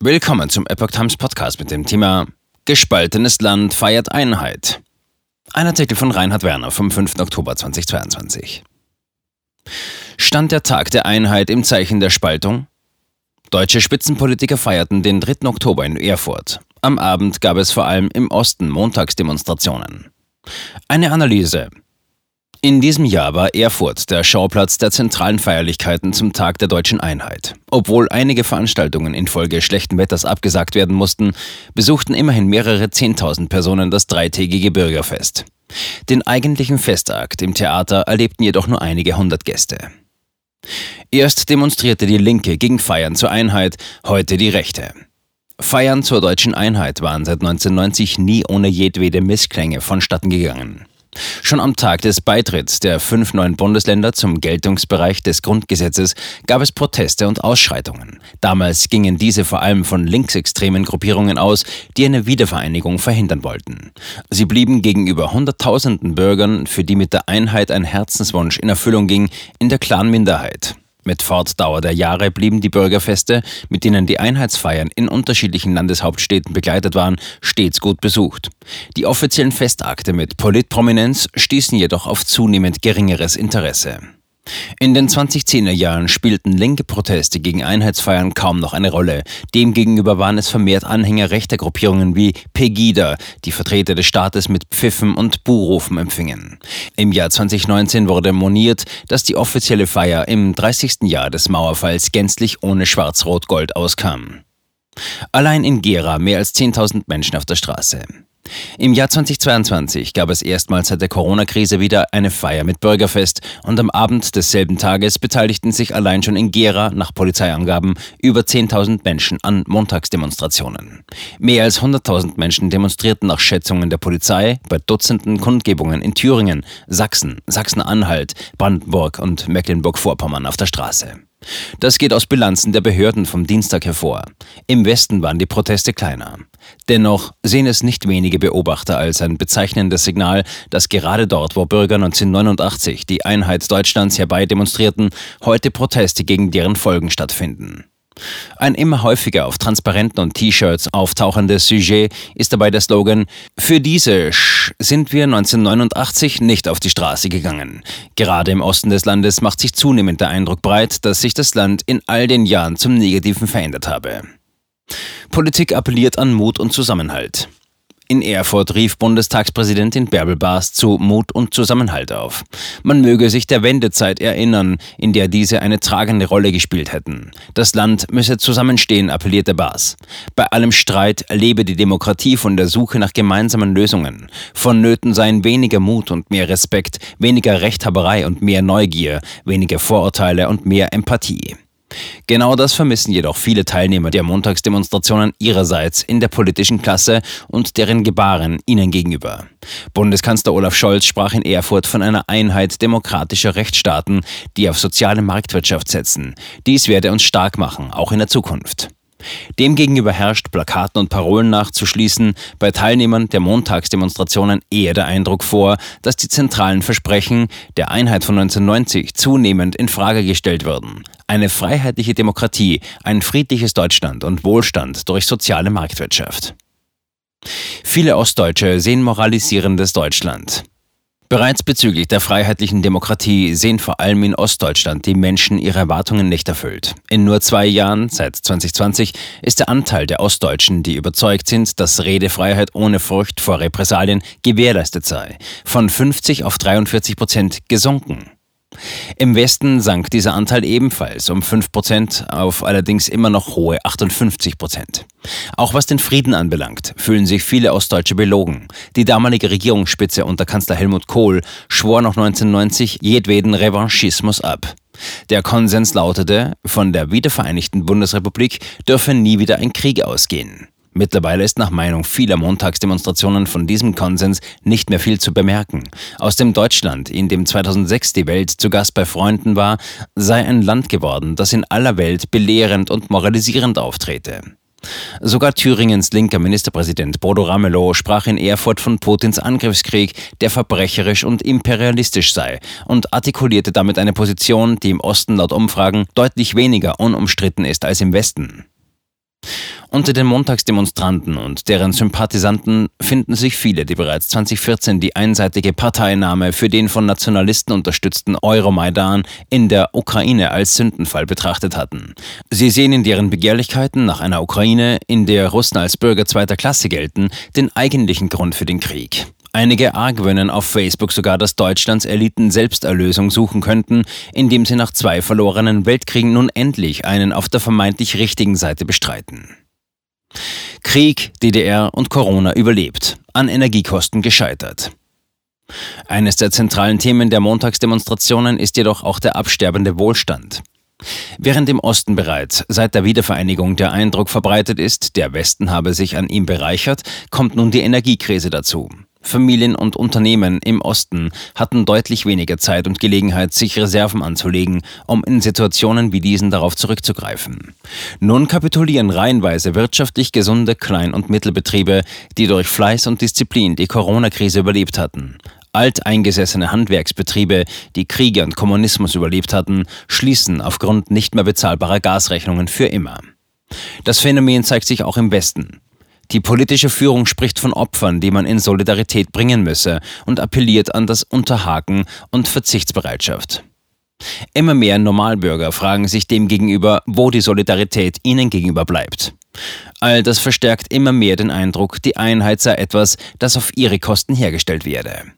Willkommen zum Epoch Times Podcast mit dem Thema Gespaltenes Land feiert Einheit. Ein Artikel von Reinhard Werner vom 5. Oktober 2022. Stand der Tag der Einheit im Zeichen der Spaltung? Deutsche Spitzenpolitiker feierten den 3. Oktober in Erfurt. Am Abend gab es vor allem im Osten Montagsdemonstrationen. Eine Analyse. In diesem Jahr war Erfurt der Schauplatz der zentralen Feierlichkeiten zum Tag der deutschen Einheit. Obwohl einige Veranstaltungen infolge schlechten Wetters abgesagt werden mussten, besuchten immerhin mehrere Zehntausend Personen das dreitägige Bürgerfest. Den eigentlichen Festakt im Theater erlebten jedoch nur einige hundert Gäste. Erst demonstrierte die Linke gegen Feiern zur Einheit, heute die Rechte. Feiern zur deutschen Einheit waren seit 1990 nie ohne jedwede Missklänge vonstatten gegangen. Schon am Tag des Beitritts der fünf neuen Bundesländer zum Geltungsbereich des Grundgesetzes gab es Proteste und Ausschreitungen. Damals gingen diese vor allem von linksextremen Gruppierungen aus, die eine Wiedervereinigung verhindern wollten. Sie blieben gegenüber Hunderttausenden Bürgern, für die mit der Einheit ein Herzenswunsch in Erfüllung ging, in der klaren Minderheit. Mit Fortdauer der Jahre blieben die Bürgerfeste, mit denen die Einheitsfeiern in unterschiedlichen Landeshauptstädten begleitet waren, stets gut besucht. Die offiziellen Festakte mit Politprominenz stießen jedoch auf zunehmend geringeres Interesse. In den 2010er Jahren spielten linke Proteste gegen Einheitsfeiern kaum noch eine Rolle. Demgegenüber waren es vermehrt Anhänger rechter Gruppierungen wie Pegida, die Vertreter des Staates mit Pfiffen und Buhrufen empfingen. Im Jahr 2019 wurde moniert, dass die offizielle Feier im 30. Jahr des Mauerfalls gänzlich ohne Schwarz-Rot-Gold auskam. Allein in Gera mehr als 10.000 Menschen auf der Straße. Im Jahr 2022 gab es erstmals seit der Corona-Krise wieder eine Feier mit Bürgerfest und am Abend desselben Tages beteiligten sich allein schon in Gera nach Polizeiangaben über 10.000 Menschen an Montagsdemonstrationen. Mehr als 100.000 Menschen demonstrierten nach Schätzungen der Polizei bei Dutzenden Kundgebungen in Thüringen, Sachsen, Sachsen-Anhalt, Brandenburg und Mecklenburg-Vorpommern auf der Straße. Das geht aus Bilanzen der Behörden vom Dienstag hervor. Im Westen waren die Proteste kleiner. Dennoch sehen es nicht wenige Beobachter als ein bezeichnendes Signal, dass gerade dort, wo Bürger 1989 die Einheit Deutschlands herbei demonstrierten, heute Proteste gegen deren Folgen stattfinden. Ein immer häufiger auf Transparenten und T-Shirts auftauchendes Sujet ist dabei der Slogan Für diese Sch sind wir 1989 nicht auf die Straße gegangen. Gerade im Osten des Landes macht sich zunehmend der Eindruck breit, dass sich das Land in all den Jahren zum Negativen verändert habe. Politik appelliert an Mut und Zusammenhalt. In Erfurt rief Bundestagspräsidentin Bärbel Baas zu Mut und Zusammenhalt auf. Man möge sich der Wendezeit erinnern, in der diese eine tragende Rolle gespielt hätten. Das Land müsse zusammenstehen, appellierte Baas. Bei allem Streit lebe die Demokratie von der Suche nach gemeinsamen Lösungen. Vonnöten seien weniger Mut und mehr Respekt, weniger Rechthaberei und mehr Neugier, weniger Vorurteile und mehr Empathie. Genau das vermissen jedoch viele Teilnehmer der Montagsdemonstrationen ihrerseits in der politischen Klasse und deren Gebaren ihnen gegenüber. Bundeskanzler Olaf Scholz sprach in Erfurt von einer Einheit demokratischer Rechtsstaaten, die auf soziale Marktwirtschaft setzen. Dies werde uns stark machen, auch in der Zukunft. Demgegenüber herrscht, Plakaten und Parolen nachzuschließen, bei Teilnehmern der Montagsdemonstrationen eher der Eindruck vor, dass die zentralen Versprechen der Einheit von 1990 zunehmend in Frage gestellt würden. Eine freiheitliche Demokratie, ein friedliches Deutschland und Wohlstand durch soziale Marktwirtschaft. Viele Ostdeutsche sehen moralisierendes Deutschland. Bereits bezüglich der freiheitlichen Demokratie sehen vor allem in Ostdeutschland die Menschen ihre Erwartungen nicht erfüllt. In nur zwei Jahren, seit 2020, ist der Anteil der Ostdeutschen, die überzeugt sind, dass Redefreiheit ohne Furcht vor Repressalien gewährleistet sei, von 50 auf 43 Prozent gesunken. Im Westen sank dieser Anteil ebenfalls um 5% auf allerdings immer noch hohe 58%. Auch was den Frieden anbelangt, fühlen sich viele Ostdeutsche belogen. Die damalige Regierungsspitze unter Kanzler Helmut Kohl schwor noch 1990 jedweden Revanchismus ab. Der Konsens lautete, von der wiedervereinigten Bundesrepublik dürfe nie wieder ein Krieg ausgehen. Mittlerweile ist nach Meinung vieler Montagsdemonstrationen von diesem Konsens nicht mehr viel zu bemerken. Aus dem Deutschland, in dem 2006 die Welt zu Gast bei Freunden war, sei ein Land geworden, das in aller Welt belehrend und moralisierend auftrete. Sogar Thüringens linker Ministerpräsident Bodo Ramelow sprach in Erfurt von Putins Angriffskrieg, der verbrecherisch und imperialistisch sei, und artikulierte damit eine Position, die im Osten laut Umfragen deutlich weniger unumstritten ist als im Westen. Unter den Montagsdemonstranten und deren Sympathisanten finden sich viele, die bereits 2014 die einseitige Parteinahme für den von Nationalisten unterstützten Euromaidan in der Ukraine als Sündenfall betrachtet hatten. Sie sehen in deren Begehrlichkeiten nach einer Ukraine, in der Russen als Bürger zweiter Klasse gelten, den eigentlichen Grund für den Krieg. Einige argwöhnen auf Facebook sogar, dass Deutschlands Eliten Selbsterlösung suchen könnten, indem sie nach zwei verlorenen Weltkriegen nun endlich einen auf der vermeintlich richtigen Seite bestreiten. Krieg, DDR und Corona überlebt, an Energiekosten gescheitert. Eines der zentralen Themen der Montagsdemonstrationen ist jedoch auch der absterbende Wohlstand. Während im Osten bereits seit der Wiedervereinigung der Eindruck verbreitet ist, der Westen habe sich an ihm bereichert, kommt nun die Energiekrise dazu. Familien und Unternehmen im Osten hatten deutlich weniger Zeit und Gelegenheit, sich Reserven anzulegen, um in Situationen wie diesen darauf zurückzugreifen. Nun kapitulieren reihenweise wirtschaftlich gesunde Klein- und Mittelbetriebe, die durch Fleiß und Disziplin die Corona-Krise überlebt hatten. Alteingesessene Handwerksbetriebe, die Kriege und Kommunismus überlebt hatten, schließen aufgrund nicht mehr bezahlbarer Gasrechnungen für immer. Das Phänomen zeigt sich auch im Westen. Die politische Führung spricht von Opfern, die man in Solidarität bringen müsse und appelliert an das Unterhaken und Verzichtsbereitschaft. Immer mehr Normalbürger fragen sich demgegenüber, wo die Solidarität ihnen gegenüber bleibt. All das verstärkt immer mehr den Eindruck, die Einheit sei etwas, das auf ihre Kosten hergestellt werde.